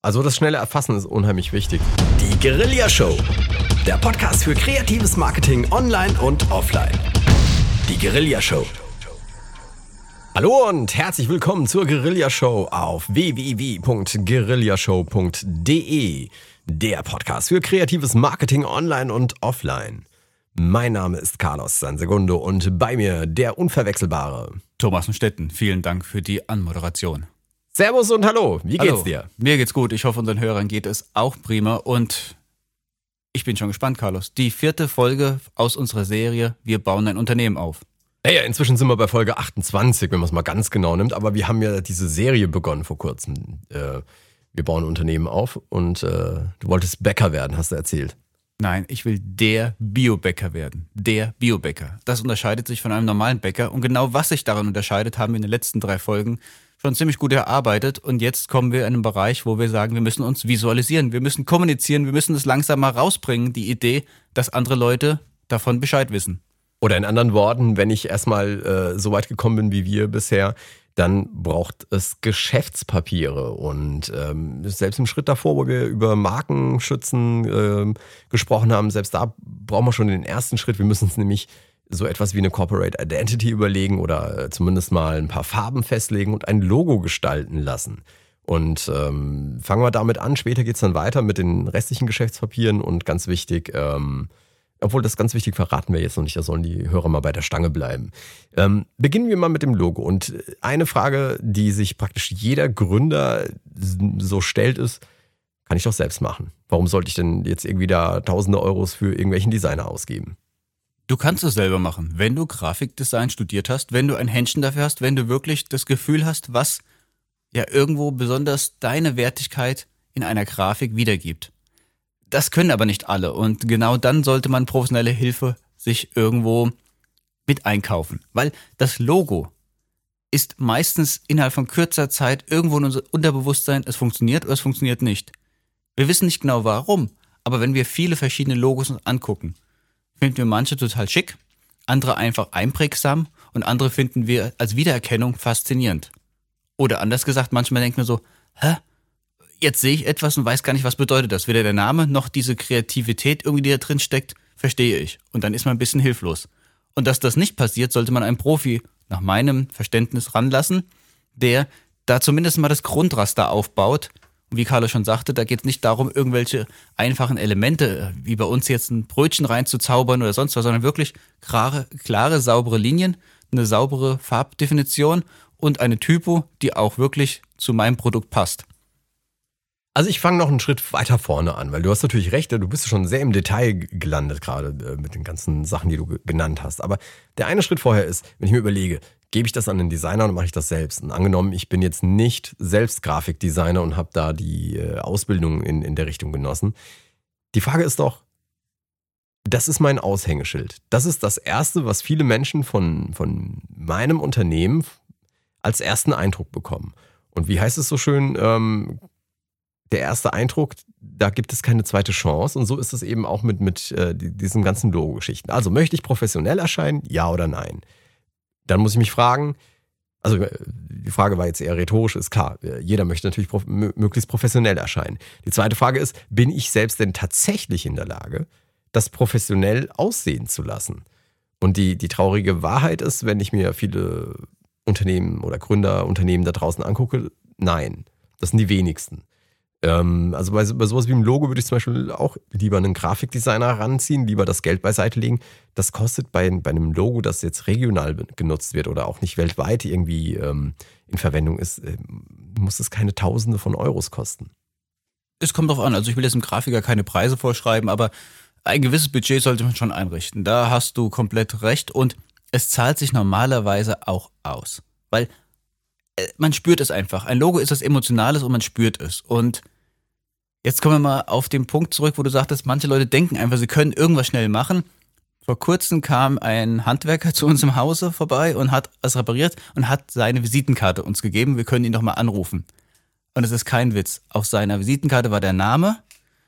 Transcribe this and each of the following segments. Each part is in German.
Also das schnelle Erfassen ist unheimlich wichtig. Die Guerilla Show. Der Podcast für kreatives Marketing online und offline. Die Guerilla Show. Hallo und herzlich willkommen zur Guerilla Show auf www.guerillashow.de. Der Podcast für kreatives Marketing online und offline. Mein Name ist Carlos Sansegundo und bei mir der unverwechselbare Thomas Stetten. Vielen Dank für die Anmoderation. Servus und hallo, wie geht's hallo. dir? Mir geht's gut. Ich hoffe, unseren Hörern geht es auch prima und ich bin schon gespannt, Carlos. Die vierte Folge aus unserer Serie Wir bauen ein Unternehmen auf. Naja, inzwischen sind wir bei Folge 28, wenn man es mal ganz genau nimmt, aber wir haben ja diese Serie begonnen vor kurzem. Äh, wir bauen ein Unternehmen auf und äh, du wolltest Bäcker werden, hast du erzählt. Nein, ich will der Biobäcker werden. Der Biobäcker. Das unterscheidet sich von einem normalen Bäcker. Und genau was sich daran unterscheidet, haben wir in den letzten drei Folgen schon ziemlich gut erarbeitet. Und jetzt kommen wir in einen Bereich, wo wir sagen, wir müssen uns visualisieren, wir müssen kommunizieren, wir müssen es langsam mal rausbringen, die Idee, dass andere Leute davon Bescheid wissen. Oder in anderen Worten, wenn ich erstmal äh, so weit gekommen bin wie wir bisher, dann braucht es Geschäftspapiere. Und ähm, selbst im Schritt davor, wo wir über Markenschützen ähm, gesprochen haben, selbst da brauchen wir schon den ersten Schritt. Wir müssen uns nämlich so etwas wie eine Corporate Identity überlegen oder äh, zumindest mal ein paar Farben festlegen und ein Logo gestalten lassen. Und ähm, fangen wir damit an. Später geht's dann weiter mit den restlichen Geschäftspapieren und ganz wichtig, ähm, obwohl das ganz wichtig verraten wir jetzt noch nicht, da sollen die Hörer mal bei der Stange bleiben. Ähm, beginnen wir mal mit dem Logo. Und eine Frage, die sich praktisch jeder Gründer so stellt, ist, kann ich doch selbst machen. Warum sollte ich denn jetzt irgendwie da tausende Euros für irgendwelchen Designer ausgeben? Du kannst es selber machen, wenn du Grafikdesign studiert hast, wenn du ein Händchen dafür hast, wenn du wirklich das Gefühl hast, was ja irgendwo besonders deine Wertigkeit in einer Grafik wiedergibt. Das können aber nicht alle und genau dann sollte man professionelle Hilfe sich irgendwo mit einkaufen, weil das Logo ist meistens innerhalb von kürzer Zeit irgendwo in unser Unterbewusstsein, es funktioniert oder es funktioniert nicht. Wir wissen nicht genau warum, aber wenn wir viele verschiedene Logos uns angucken, finden wir manche total schick, andere einfach einprägsam und andere finden wir als Wiedererkennung faszinierend. Oder anders gesagt, manchmal denkt man so, hä? Jetzt sehe ich etwas und weiß gar nicht, was bedeutet das. Weder der Name noch diese Kreativität irgendwie, die da drin steckt, verstehe ich. Und dann ist man ein bisschen hilflos. Und dass das nicht passiert, sollte man einen Profi nach meinem Verständnis ranlassen, der da zumindest mal das Grundraster aufbaut, wie Carlo schon sagte, da geht es nicht darum, irgendwelche einfachen Elemente, wie bei uns jetzt ein Brötchen reinzuzaubern oder sonst was, sondern wirklich klare, klare, saubere Linien, eine saubere Farbdefinition und eine Typo, die auch wirklich zu meinem Produkt passt. Also ich fange noch einen Schritt weiter vorne an, weil du hast natürlich recht, du bist schon sehr im Detail gelandet gerade äh, mit den ganzen Sachen, die du genannt hast. Aber der eine Schritt vorher ist, wenn ich mir überlege, gebe ich das an den Designer und mache ich das selbst. Und angenommen, ich bin jetzt nicht selbst Grafikdesigner und habe da die äh, Ausbildung in, in der Richtung genossen. Die Frage ist doch, das ist mein Aushängeschild. Das ist das Erste, was viele Menschen von, von meinem Unternehmen als ersten Eindruck bekommen. Und wie heißt es so schön, ähm, der erste Eindruck, da gibt es keine zweite Chance. Und so ist es eben auch mit, mit äh, diesen ganzen Logo-Geschichten. Also möchte ich professionell erscheinen, ja oder nein? Dann muss ich mich fragen, also äh, die Frage war jetzt eher rhetorisch, ist klar, äh, jeder möchte natürlich prof möglichst professionell erscheinen. Die zweite Frage ist, bin ich selbst denn tatsächlich in der Lage, das professionell aussehen zu lassen? Und die, die traurige Wahrheit ist, wenn ich mir viele Unternehmen oder Gründerunternehmen da draußen angucke, nein, das sind die wenigsten. Ähm, also bei, bei sowas wie einem Logo würde ich zum Beispiel auch lieber einen Grafikdesigner ranziehen, lieber das Geld beiseite legen. Das kostet bei, bei einem Logo, das jetzt regional genutzt wird oder auch nicht weltweit irgendwie ähm, in Verwendung ist, äh, muss es keine Tausende von Euros kosten. Es kommt drauf an. Also ich will jetzt dem Grafiker keine Preise vorschreiben, aber ein gewisses Budget sollte man schon einrichten. Da hast du komplett recht und es zahlt sich normalerweise auch aus. Weil man spürt es einfach. Ein Logo ist was Emotionales und man spürt es. Und jetzt kommen wir mal auf den Punkt zurück, wo du sagtest, manche Leute denken einfach, sie können irgendwas schnell machen. Vor kurzem kam ein Handwerker zu uns im Hause vorbei und hat es repariert und hat seine Visitenkarte uns gegeben. Wir können ihn doch mal anrufen. Und es ist kein Witz. Auf seiner Visitenkarte war der Name,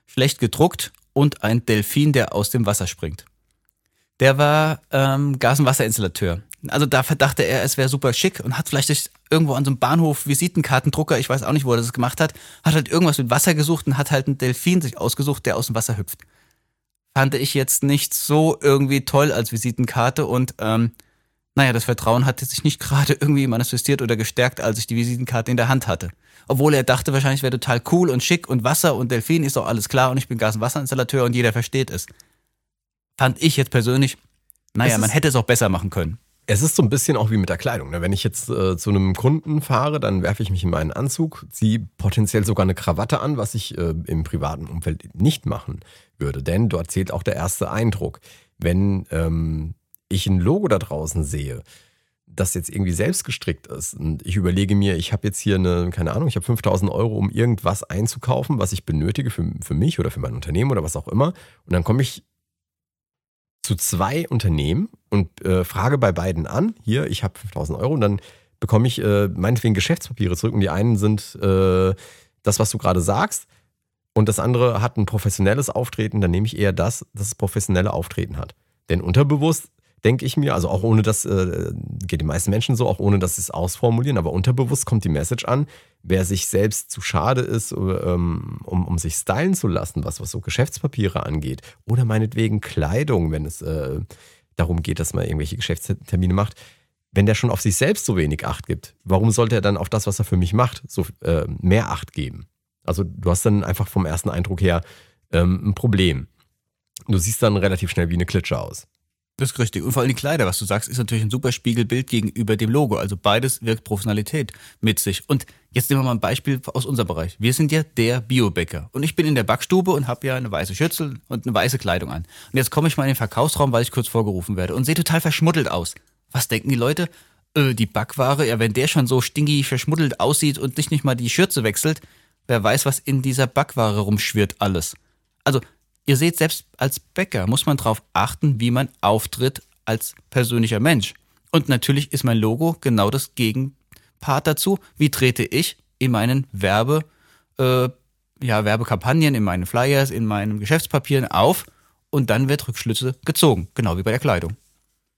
schlecht gedruckt und ein Delfin, der aus dem Wasser springt. Der war ähm, Gas- und Wasserinstallateur. Also da verdachte er, es wäre super schick und hat vielleicht irgendwo an so einem Bahnhof Visitenkartendrucker, ich weiß auch nicht, wo er das gemacht hat, hat halt irgendwas mit Wasser gesucht und hat halt einen Delfin sich ausgesucht, der aus dem Wasser hüpft. Fand ich jetzt nicht so irgendwie toll als Visitenkarte und ähm, naja, das Vertrauen hatte sich nicht gerade irgendwie manifestiert oder gestärkt, als ich die Visitenkarte in der Hand hatte. Obwohl er dachte wahrscheinlich, wäre total cool und schick und Wasser und Delfin ist doch alles klar und ich bin Gas- und Wasserinstallateur und jeder versteht es. Fand ich jetzt persönlich, naja, man hätte es auch besser machen können. Es ist so ein bisschen auch wie mit der Kleidung. Ne? Wenn ich jetzt äh, zu einem Kunden fahre, dann werfe ich mich in meinen Anzug, ziehe potenziell sogar eine Krawatte an, was ich äh, im privaten Umfeld nicht machen würde. Denn dort zählt auch der erste Eindruck. Wenn ähm, ich ein Logo da draußen sehe, das jetzt irgendwie selbst gestrickt ist und ich überlege mir, ich habe jetzt hier eine, keine Ahnung, ich habe 5000 Euro, um irgendwas einzukaufen, was ich benötige für, für mich oder für mein Unternehmen oder was auch immer. Und dann komme ich zu zwei Unternehmen und äh, frage bei beiden an, hier, ich habe 5000 Euro und dann bekomme ich äh, meinetwegen Geschäftspapiere zurück und die einen sind äh, das, was du gerade sagst und das andere hat ein professionelles Auftreten, dann nehme ich eher das, das das professionelle Auftreten hat. Denn unterbewusst denke ich mir, also auch ohne das, äh, geht den meisten Menschen so, auch ohne dass sie es ausformulieren, aber unterbewusst kommt die Message an, wer sich selbst zu schade ist, ähm, um, um sich stylen zu lassen, was, was so Geschäftspapiere angeht, oder meinetwegen Kleidung, wenn es äh, darum geht, dass man irgendwelche Geschäftstermine macht, wenn der schon auf sich selbst so wenig Acht gibt, warum sollte er dann auf das, was er für mich macht, so äh, mehr Acht geben? Also du hast dann einfach vom ersten Eindruck her ähm, ein Problem. Du siehst dann relativ schnell wie eine Klitsche aus. Das ist richtig. Und vor allem die Kleider, was du sagst, ist natürlich ein super Spiegelbild gegenüber dem Logo. Also beides wirkt Professionalität mit sich. Und jetzt nehmen wir mal ein Beispiel aus unserem Bereich. Wir sind ja der Biobäcker. Und ich bin in der Backstube und habe ja eine weiße Schürzel und eine weiße Kleidung an. Und jetzt komme ich mal in den Verkaufsraum, weil ich kurz vorgerufen werde und sehe total verschmuddelt aus. Was denken die Leute? Äh, die Backware, ja, wenn der schon so stinky verschmuddelt aussieht und nicht, nicht mal die Schürze wechselt, wer weiß, was in dieser Backware rumschwirrt alles. Also Ihr seht, selbst als Bäcker muss man darauf achten, wie man auftritt als persönlicher Mensch. Und natürlich ist mein Logo genau das Gegenpart dazu. Wie trete ich in meinen Werbe, äh, ja, Werbekampagnen, in meinen Flyers, in meinen Geschäftspapieren auf und dann wird Rückschlüsse gezogen, genau wie bei der Kleidung.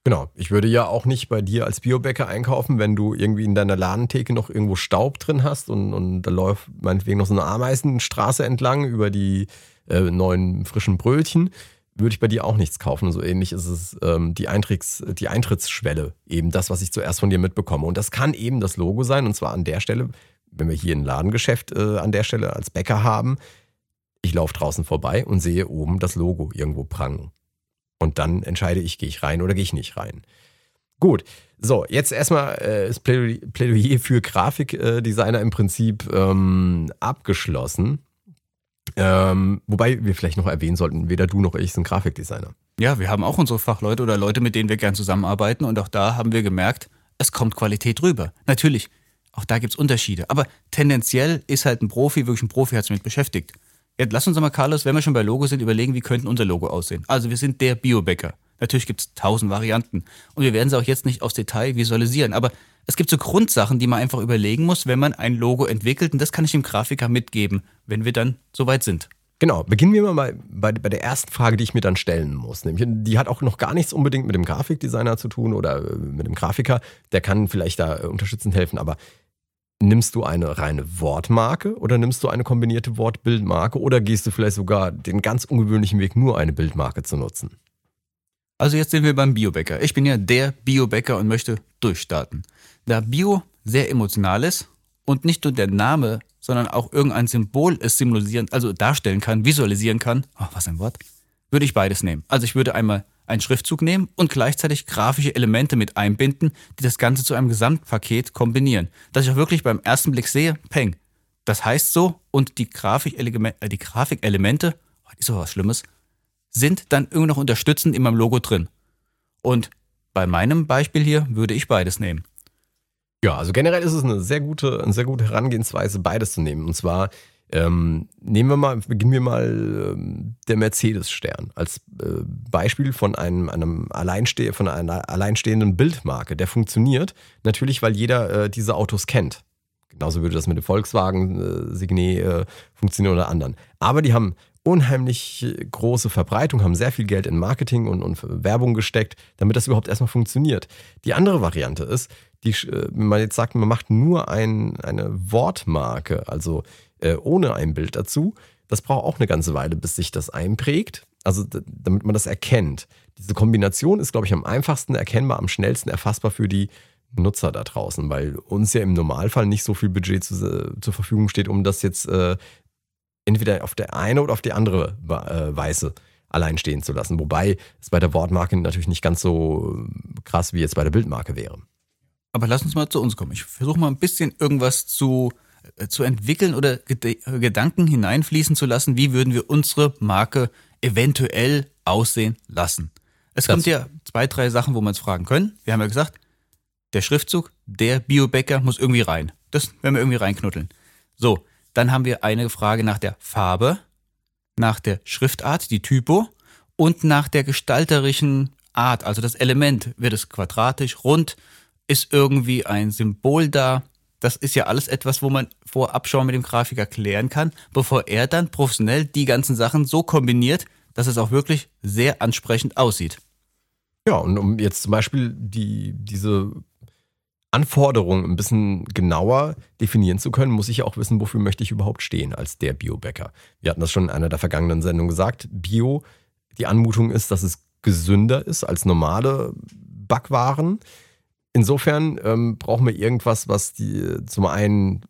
Genau. Ich würde ja auch nicht bei dir als Biobäcker einkaufen, wenn du irgendwie in deiner Ladentheke noch irgendwo Staub drin hast und, und da läuft meinetwegen noch so eine Ameisenstraße entlang über die äh, neuen frischen Brötchen, würde ich bei dir auch nichts kaufen. so ähnlich ist es ähm, die, Eintritts, die Eintrittsschwelle, eben das, was ich zuerst von dir mitbekomme. Und das kann eben das Logo sein, und zwar an der Stelle, wenn wir hier ein Ladengeschäft äh, an der Stelle als Bäcker haben, ich laufe draußen vorbei und sehe oben das Logo irgendwo prangen. Und dann entscheide ich, gehe ich rein oder gehe ich nicht rein. Gut, so, jetzt erstmal äh, ist Plädoyer für Grafikdesigner im Prinzip ähm, abgeschlossen. Ähm, wobei wir vielleicht noch erwähnen sollten, weder du noch ich sind Grafikdesigner. Ja, wir haben auch unsere Fachleute oder Leute, mit denen wir gern zusammenarbeiten und auch da haben wir gemerkt, es kommt Qualität rüber. Natürlich, auch da gibt es Unterschiede, aber tendenziell ist halt ein Profi, wirklich ein Profi hat sich mit beschäftigt. Jetzt lass uns mal, Carlos, wenn wir schon bei Logo sind, überlegen, wie könnte unser Logo aussehen. Also wir sind der Biobäcker. Natürlich gibt es tausend Varianten und wir werden sie auch jetzt nicht aufs Detail visualisieren, aber es gibt so Grundsachen, die man einfach überlegen muss, wenn man ein Logo entwickelt. Und das kann ich dem Grafiker mitgeben, wenn wir dann soweit sind. Genau, beginnen wir mal bei, bei der ersten Frage, die ich mir dann stellen muss. Nämlich, die hat auch noch gar nichts unbedingt mit dem Grafikdesigner zu tun oder äh, mit dem Grafiker. Der kann vielleicht da äh, unterstützend helfen, aber nimmst du eine reine Wortmarke oder nimmst du eine kombinierte Wortbildmarke oder gehst du vielleicht sogar den ganz ungewöhnlichen Weg, nur eine Bildmarke zu nutzen? Also jetzt sind wir beim Biobäcker. Ich bin ja der Biobäcker und möchte durchstarten. Da Bio sehr emotional ist und nicht nur der Name, sondern auch irgendein Symbol es symbolisieren, also darstellen kann, visualisieren kann, oh, was ein Wort, würde ich beides nehmen. Also ich würde einmal einen Schriftzug nehmen und gleichzeitig grafische Elemente mit einbinden, die das Ganze zu einem Gesamtpaket kombinieren. Dass ich auch wirklich beim ersten Blick sehe, peng, das heißt so und die, Grafikelemente, äh, die Grafikelemente, oh, ist so was Schlimmes, sind dann irgendwie noch unterstützend in meinem Logo drin. Und bei meinem Beispiel hier würde ich beides nehmen. Ja, also generell ist es eine sehr gute, eine sehr gute Herangehensweise, beides zu nehmen. Und zwar ähm, nehmen wir mal, beginnen wir mal ähm, der Mercedes-Stern als äh, Beispiel von einem, einem Alleinste von einer alleinstehenden Bildmarke. Der funktioniert natürlich, weil jeder äh, diese Autos kennt. Genauso würde das mit dem Volkswagen äh, äh, funktionieren oder anderen. Aber die haben unheimlich große Verbreitung, haben sehr viel Geld in Marketing und, und Werbung gesteckt, damit das überhaupt erstmal funktioniert. Die andere Variante ist, die, äh, wenn man jetzt sagt, man macht nur ein, eine Wortmarke, also äh, ohne ein Bild dazu, das braucht auch eine ganze Weile, bis sich das einprägt, also damit man das erkennt. Diese Kombination ist, glaube ich, am einfachsten erkennbar, am schnellsten erfassbar für die Nutzer da draußen, weil uns ja im Normalfall nicht so viel Budget zu, äh, zur Verfügung steht, um das jetzt äh, entweder auf der eine oder auf die andere äh, Weise allein stehen zu lassen. Wobei es bei der Wortmarke natürlich nicht ganz so krass wie jetzt bei der Bildmarke wäre. Aber lass uns mal zu uns kommen. Ich versuche mal ein bisschen irgendwas zu, äh, zu entwickeln oder Gedanken hineinfließen zu lassen. Wie würden wir unsere Marke eventuell aussehen lassen? Es das kommt ja zwei, drei Sachen, wo wir uns fragen können. Wir haben ja gesagt, der Schriftzug, der Biobäcker muss irgendwie rein. Das werden wir irgendwie reinknuddeln. So, dann haben wir eine Frage nach der Farbe, nach der Schriftart, die Typo und nach der gestalterischen Art, also das Element. Wird es quadratisch, rund? Ist irgendwie ein Symbol da? Das ist ja alles etwas, wo man vorab schon mit dem Grafiker klären kann, bevor er dann professionell die ganzen Sachen so kombiniert, dass es auch wirklich sehr ansprechend aussieht. Ja, und um jetzt zum Beispiel die, diese Anforderungen ein bisschen genauer definieren zu können, muss ich auch wissen, wofür möchte ich überhaupt stehen als der Biobäcker. Wir hatten das schon in einer der vergangenen Sendungen gesagt. Bio, die Anmutung ist, dass es gesünder ist als normale Backwaren. Insofern ähm, brauchen wir irgendwas, was die zum einen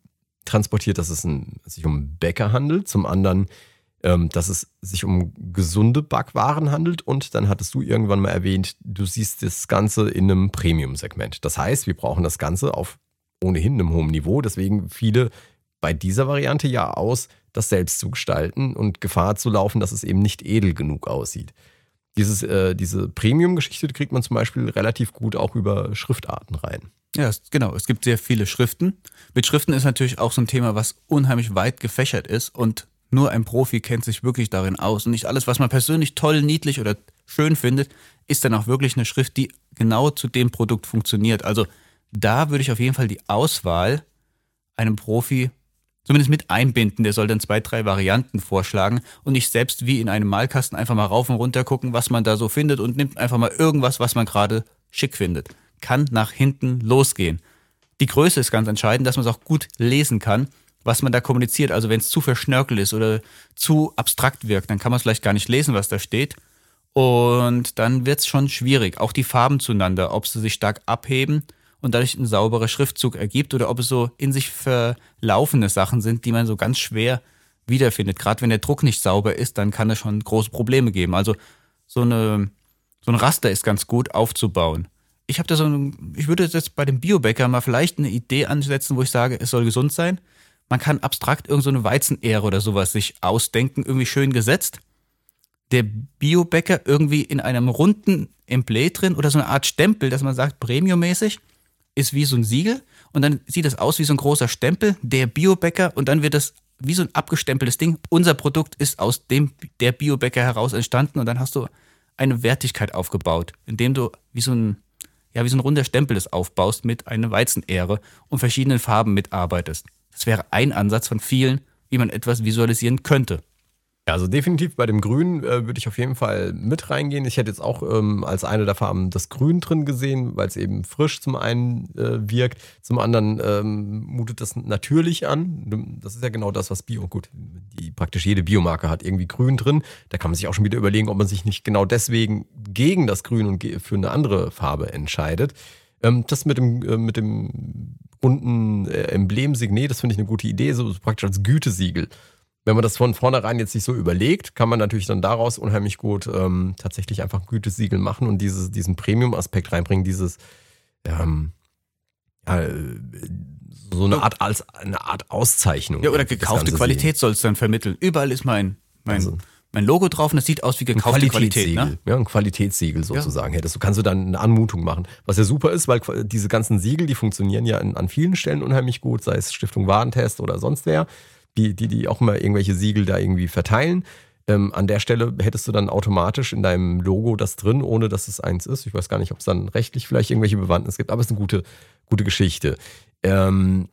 transportiert, dass es ein, sich um Bäcker handelt, zum anderen ähm, dass es sich um gesunde Backwaren handelt und dann hattest du irgendwann mal erwähnt, du siehst das Ganze in einem Premium-Segment. Das heißt, wir brauchen das Ganze auf ohnehin einem hohen Niveau, deswegen viele bei dieser Variante ja aus, das selbst zu gestalten und Gefahr zu laufen, dass es eben nicht edel genug aussieht. Dieses, äh, diese Premium-Geschichte kriegt man zum Beispiel relativ gut auch über Schriftarten rein. Ja, genau. Es gibt sehr viele Schriften. Mit Schriften ist natürlich auch so ein Thema, was unheimlich weit gefächert ist und nur ein Profi kennt sich wirklich darin aus. Und nicht alles, was man persönlich toll, niedlich oder schön findet, ist dann auch wirklich eine Schrift, die genau zu dem Produkt funktioniert. Also da würde ich auf jeden Fall die Auswahl einem Profi zumindest mit einbinden. Der soll dann zwei, drei Varianten vorschlagen und nicht selbst wie in einem Malkasten einfach mal rauf und runter gucken, was man da so findet und nimmt einfach mal irgendwas, was man gerade schick findet. Kann nach hinten losgehen. Die Größe ist ganz entscheidend, dass man es auch gut lesen kann was man da kommuniziert. Also wenn es zu verschnörkelt ist oder zu abstrakt wirkt, dann kann man es vielleicht gar nicht lesen, was da steht. Und dann wird es schon schwierig. Auch die Farben zueinander, ob sie sich stark abheben und dadurch ein sauberer Schriftzug ergibt oder ob es so in sich verlaufende Sachen sind, die man so ganz schwer wiederfindet. Gerade wenn der Druck nicht sauber ist, dann kann es schon große Probleme geben. Also so, eine, so ein Raster ist ganz gut aufzubauen. Ich habe da so ein, ich würde jetzt bei dem Biobäcker mal vielleicht eine Idee ansetzen, wo ich sage, es soll gesund sein man kann abstrakt irgendeine so Weizenähre oder sowas sich ausdenken, irgendwie schön gesetzt. Der Biobäcker irgendwie in einem runden Emblem drin oder so eine Art Stempel, dass man sagt, premiummäßig, ist wie so ein Siegel und dann sieht das aus wie so ein großer Stempel, der Biobäcker und dann wird das wie so ein abgestempeltes Ding. Unser Produkt ist aus dem der Biobäcker heraus entstanden und dann hast du eine Wertigkeit aufgebaut, indem du wie so ein ja, wie so ein runder Stempel das aufbaust mit einer Weizenähre und verschiedenen Farben mitarbeitest. Das wäre ein Ansatz von vielen, wie man etwas visualisieren könnte. Ja, also definitiv bei dem Grün äh, würde ich auf jeden Fall mit reingehen. Ich hätte jetzt auch ähm, als eine der Farben das Grün drin gesehen, weil es eben frisch zum einen äh, wirkt, zum anderen ähm, mutet das natürlich an. Das ist ja genau das, was Bio, gut, die praktisch jede Biomarke hat irgendwie Grün drin. Da kann man sich auch schon wieder überlegen, ob man sich nicht genau deswegen gegen das Grün und für eine andere Farbe entscheidet. Ähm, das mit dem, äh, mit dem bunten äh, Emblemsignet, das finde ich eine gute Idee, so praktisch als Gütesiegel. Wenn man das von vornherein jetzt nicht so überlegt, kann man natürlich dann daraus unheimlich gut ähm, tatsächlich einfach ein Gütesiegel machen und dieses, diesen Premium-Aspekt reinbringen, dieses ähm, ja, äh, so eine Art als eine Art Auszeichnung. Ja, oder gekaufte Qualität soll es dann vermitteln. Überall ist mein, mein also, mein Logo drauf und das sieht aus wie gekaufte Qualität. Ne? Ja, ein Qualitätssiegel sozusagen ja. hättest. Du kannst du dann eine Anmutung machen. Was ja super ist, weil diese ganzen Siegel, die funktionieren ja in, an vielen Stellen unheimlich gut, sei es Stiftung Warentest oder sonst wer, die, die, die auch immer irgendwelche Siegel da irgendwie verteilen. Ähm, an der Stelle hättest du dann automatisch in deinem Logo das drin, ohne dass es eins ist. Ich weiß gar nicht, ob es dann rechtlich vielleicht irgendwelche Bewandtnis gibt, aber es ist eine gute, gute Geschichte. Ähm,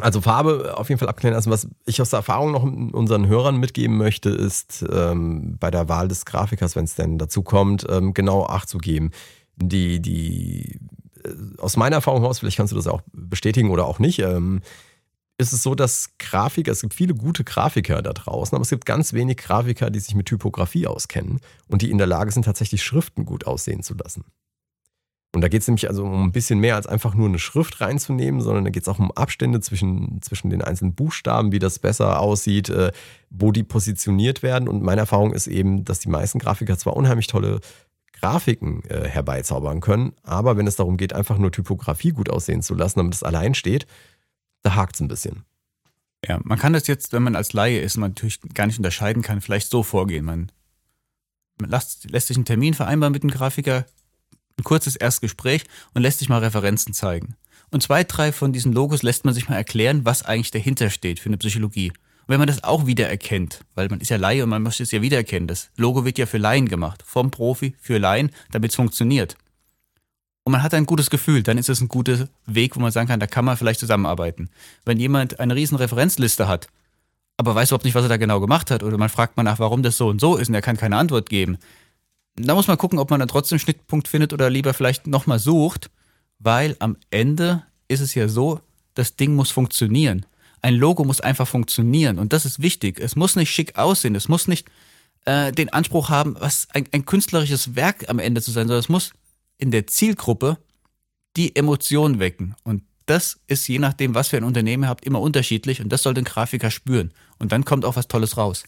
Also Farbe auf jeden Fall abklären lassen. Was ich aus der Erfahrung noch unseren Hörern mitgeben möchte, ist ähm, bei der Wahl des Grafikers, wenn es denn dazu kommt, ähm, genau Acht zu geben. Die, die, äh, aus meiner Erfahrung heraus, vielleicht kannst du das auch bestätigen oder auch nicht, ähm, ist es so, dass Grafiker, es gibt viele gute Grafiker da draußen, aber es gibt ganz wenig Grafiker, die sich mit Typografie auskennen und die in der Lage sind, tatsächlich Schriften gut aussehen zu lassen. Und da geht es nämlich also um ein bisschen mehr als einfach nur eine Schrift reinzunehmen, sondern da geht es auch um Abstände zwischen, zwischen den einzelnen Buchstaben, wie das besser aussieht, äh, wo die positioniert werden. Und meine Erfahrung ist eben, dass die meisten Grafiker zwar unheimlich tolle Grafiken äh, herbeizaubern können, aber wenn es darum geht, einfach nur Typografie gut aussehen zu lassen, damit es allein steht, da hakt es ein bisschen. Ja, man kann das jetzt, wenn man als Laie ist, man natürlich gar nicht unterscheiden kann, vielleicht so vorgehen. Man, man lässt, lässt sich einen Termin vereinbaren mit dem Grafiker, ein kurzes Erstgespräch und lässt sich mal Referenzen zeigen. Und zwei, drei von diesen Logos lässt man sich mal erklären, was eigentlich dahinter steht für eine Psychologie. Und wenn man das auch wiedererkennt, weil man ist ja Laie und man möchte es ja wiedererkennen, das Logo wird ja für Laien gemacht, vom Profi für Laien, damit es funktioniert. Und man hat ein gutes Gefühl, dann ist es ein guter Weg, wo man sagen kann, da kann man vielleicht zusammenarbeiten. Wenn jemand eine riesen Referenzliste hat, aber weiß überhaupt nicht, was er da genau gemacht hat, oder man fragt mal nach, warum das so und so ist und er kann keine Antwort geben, da muss man gucken, ob man dann trotzdem einen Schnittpunkt findet oder lieber vielleicht nochmal sucht, weil am Ende ist es ja so, das Ding muss funktionieren. Ein Logo muss einfach funktionieren und das ist wichtig. Es muss nicht schick aussehen, es muss nicht äh, den Anspruch haben, was ein, ein künstlerisches Werk am Ende zu sein, sondern es muss in der Zielgruppe die Emotion wecken. Und das ist je nachdem, was für ein Unternehmen ihr habt, immer unterschiedlich und das soll den Grafiker spüren. Und dann kommt auch was Tolles raus.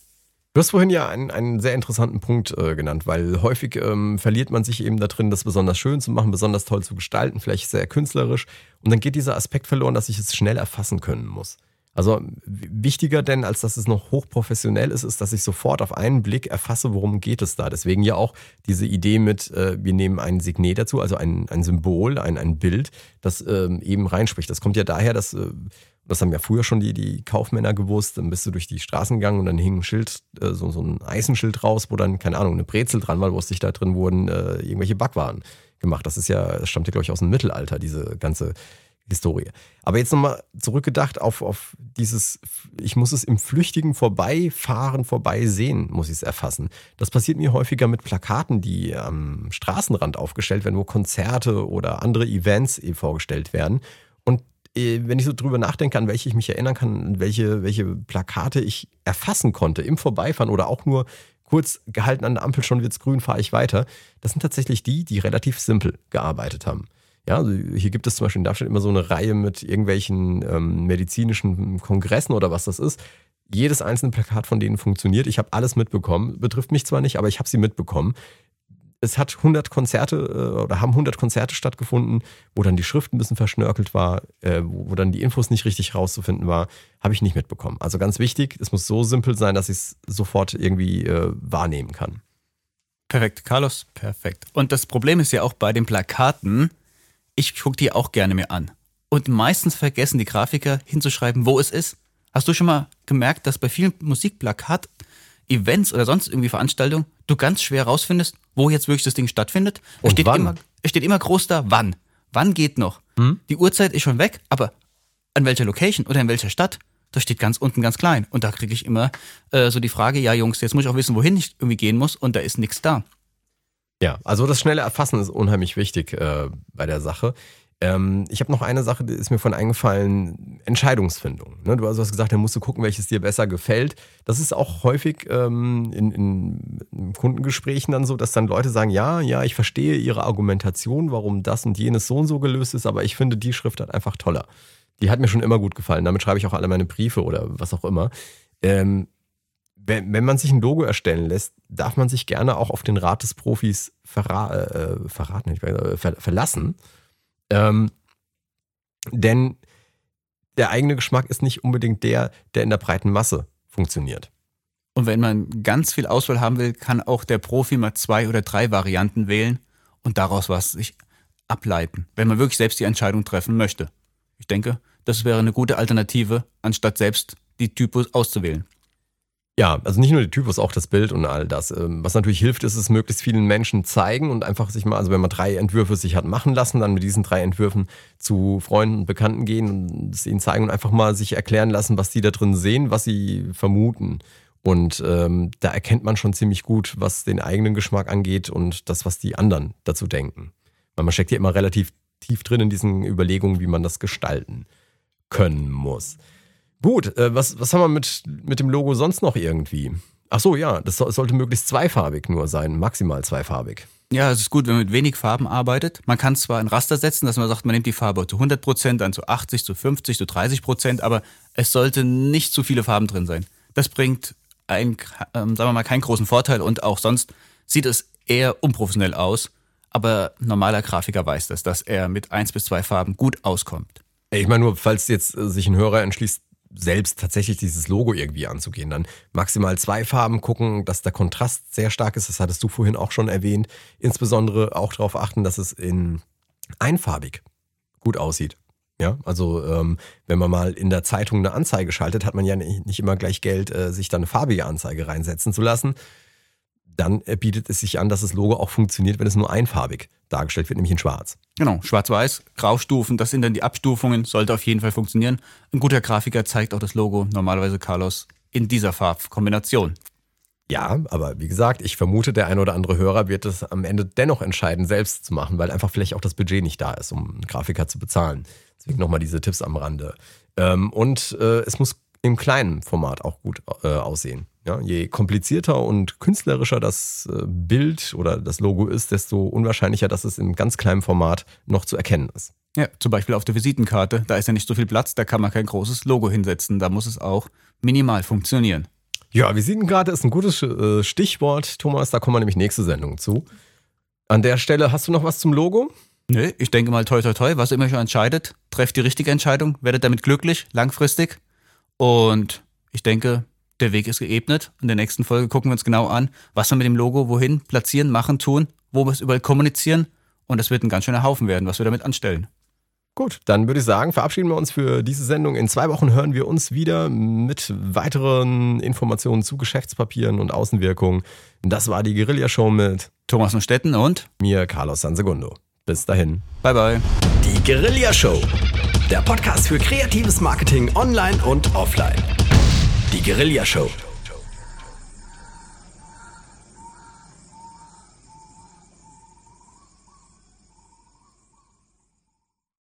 Du hast vorhin ja einen, einen sehr interessanten Punkt äh, genannt, weil häufig ähm, verliert man sich eben da drin, das besonders schön zu machen, besonders toll zu gestalten, vielleicht sehr künstlerisch. Und dann geht dieser Aspekt verloren, dass ich es schnell erfassen können muss. Also wichtiger denn, als dass es noch hochprofessionell ist, ist, dass ich sofort auf einen Blick erfasse, worum geht es da. Deswegen ja auch diese Idee mit, äh, wir nehmen ein Signet dazu, also ein, ein Symbol, ein, ein Bild, das ähm, eben reinspricht. Das kommt ja daher, dass äh, das haben ja früher schon die, die Kaufmänner gewusst. Dann bist du durch die Straßen gegangen und dann hing ein Schild, äh, so, so ein Eisenschild raus, wo dann, keine Ahnung, eine Brezel dran war, wusste ich, da drin wurden äh, irgendwelche Backwaren gemacht. Das ist ja, das stammt ja, glaube ich, aus dem Mittelalter, diese ganze Historie. Aber jetzt nochmal zurückgedacht auf, auf dieses, ich muss es im flüchtigen Vorbeifahren, Vorbeisehen, muss ich es erfassen. Das passiert mir häufiger mit Plakaten, die am Straßenrand aufgestellt werden, wo Konzerte oder andere Events eh vorgestellt werden. Und äh, wenn ich so drüber nachdenke, an welche ich mich erinnern kann, welche, welche Plakate ich erfassen konnte im Vorbeifahren oder auch nur kurz gehalten an der Ampel, schon wird's grün, fahre ich weiter. Das sind tatsächlich die, die relativ simpel gearbeitet haben. Ja, also hier gibt es zum Beispiel in Darmstadt immer so eine Reihe mit irgendwelchen ähm, medizinischen Kongressen oder was das ist. Jedes einzelne Plakat von denen funktioniert. Ich habe alles mitbekommen. Betrifft mich zwar nicht, aber ich habe sie mitbekommen es hat 100 Konzerte äh, oder haben 100 Konzerte stattgefunden, wo dann die Schrift ein bisschen verschnörkelt war, äh, wo dann die Infos nicht richtig rauszufinden war, habe ich nicht mitbekommen. Also ganz wichtig, es muss so simpel sein, dass ich es sofort irgendwie äh, wahrnehmen kann. Perfekt, Carlos, perfekt. Und das Problem ist ja auch bei den Plakaten, ich gucke die auch gerne mir an. Und meistens vergessen die Grafiker hinzuschreiben, wo es ist. Hast du schon mal gemerkt, dass bei vielen Musikplakat Events oder sonst irgendwie Veranstaltungen du ganz schwer rausfindest, wo jetzt wirklich das Ding stattfindet. Es steht, wann? Immer, es steht immer groß da, wann. Wann geht noch? Hm? Die Uhrzeit ist schon weg, aber an welcher Location oder in welcher Stadt? Das steht ganz unten ganz klein. Und da kriege ich immer äh, so die Frage, ja Jungs, jetzt muss ich auch wissen, wohin ich irgendwie gehen muss und da ist nichts da. Ja, also das schnelle Erfassen ist unheimlich wichtig äh, bei der Sache. Ähm, ich habe noch eine Sache, die ist mir von eingefallen, Entscheidungsfindung. Ne? Du hast gesagt, da musst du gucken, welches dir besser gefällt. Das ist auch häufig ähm, in, in, Kundengesprächen dann so, dass dann Leute sagen, ja, ja, ich verstehe ihre Argumentation, warum das und jenes so und so gelöst ist, aber ich finde die Schriftart einfach toller. Die hat mir schon immer gut gefallen. Damit schreibe ich auch alle meine Briefe oder was auch immer. Ähm, wenn, wenn man sich ein Logo erstellen lässt, darf man sich gerne auch auf den Rat des Profis verra äh, verraten, äh, ver verlassen ähm, denn der eigene Geschmack ist nicht unbedingt der, der in der breiten Masse funktioniert. Und wenn man ganz viel Auswahl haben will, kann auch der Profi mal zwei oder drei Varianten wählen und daraus was sich ableiten, wenn man wirklich selbst die Entscheidung treffen möchte. Ich denke, das wäre eine gute Alternative, anstatt selbst die Typus auszuwählen. Ja, also nicht nur der Typus, auch das Bild und all das. Ähm, Was natürlich hilft, ist es möglichst vielen Menschen zeigen und einfach sich mal, also wenn man drei Entwürfe sich hat machen lassen, dann mit diesen drei Entwürfen zu Freunden und Bekannten gehen und es ihnen zeigen und einfach mal sich erklären lassen, was die da drin sehen, was sie vermuten. Und ähm, da erkennt man schon ziemlich gut, was den eigenen Geschmack angeht und das, was die anderen dazu denken. Weil man steckt ja immer relativ tief drin in diesen Überlegungen, wie man das gestalten können muss. Gut, äh, was, was haben wir mit, mit dem Logo sonst noch irgendwie? Ach so, ja, das so- sollte möglichst zweifarbig nur sein, maximal zweifarbig. Ja, es ist gut, wenn man mit wenig Farben arbeitet. Man kann zwar ein Raster setzen, dass man sagt, man nimmt die Farbe zu 100 Prozent, dann zu 80, zu 50, zu 30 Prozent, aber es sollte nicht zu viele Farben drin sein. Das bringt ein, ähm, sagen wir mal, keinen großen Vorteil und auch sonst sieht es eher unprofessionell aus. Aber normaler Grafiker weiß das, dass er mit eins bis zwei Farben gut auskommt. Ich meine nur, falls jetzt äh, sich ein Hörer entschließt, selbst tatsächlich dieses Logo irgendwie anzugehen, dann maximal zwei Farben gucken, dass der Kontrast sehr stark ist. Das hattest du vorhin auch schon erwähnt. Insbesondere auch darauf achten, dass es in einfarbig gut aussieht. Ja, also ähm, wenn man mal in der Zeitung eine Anzeige schaltet, hat man ja nicht immer gleich Geld, äh, sich da eine farbige Anzeige reinsetzen zu lassen. Dann äh, bietet es sich an, dass das Logo auch funktioniert, wenn es nur einfarbig dargestellt wird, nämlich in Schwarz. Genau, schwarz-weiß, Graustufen, das sind dann die Abstufungen, sollte auf jeden Fall funktionieren. Ein guter Grafiker zeigt auch das Logo, normalerweise Carlos, in dieser Farbkombination. Ja, aber wie gesagt, ich vermute, der ein oder andere Hörer wird es am Ende dennoch entscheiden, selbst zu machen, weil einfach vielleicht auch das Budget nicht da ist, um einen Grafiker zu bezahlen. Deswegen nochmal diese Tipps am Rande. Ähm, und äh, es muss im kleinen Format auch gut äh, aussehen. Ja, je komplizierter und künstlerischer das äh, Bild oder das Logo ist, desto unwahrscheinlicher, dass es in ganz kleinem Format noch zu erkennen ist. Ja, zum Beispiel auf der Visitenkarte, da ist ja nicht so viel Platz, da kann man kein großes Logo hinsetzen, da muss es auch minimal funktionieren. Ja, Visitenkarte ist ein gutes äh, Stichwort, Thomas. Da kommen wir nämlich nächste Sendung zu. An der Stelle hast du noch was zum Logo? Nö, ich denke mal toi toi toi, was immer schon entscheidet, trefft die richtige Entscheidung, werdet damit glücklich, langfristig. Und ich denke, der Weg ist geebnet. In der nächsten Folge gucken wir uns genau an, was wir mit dem Logo wohin platzieren, machen, tun, wo wir es überall kommunizieren. Und das wird ein ganz schöner Haufen werden, was wir damit anstellen. Gut, dann würde ich sagen, verabschieden wir uns für diese Sendung. In zwei Wochen hören wir uns wieder mit weiteren Informationen zu Geschäftspapieren und Außenwirkungen. Das war die Guerilla-Show mit Thomas und Stetten und mir, Carlos Sansegundo. Bis dahin. bye bye. Die Guerilla Show. Der Podcast für kreatives Marketing online und offline. Die Guerilla Show.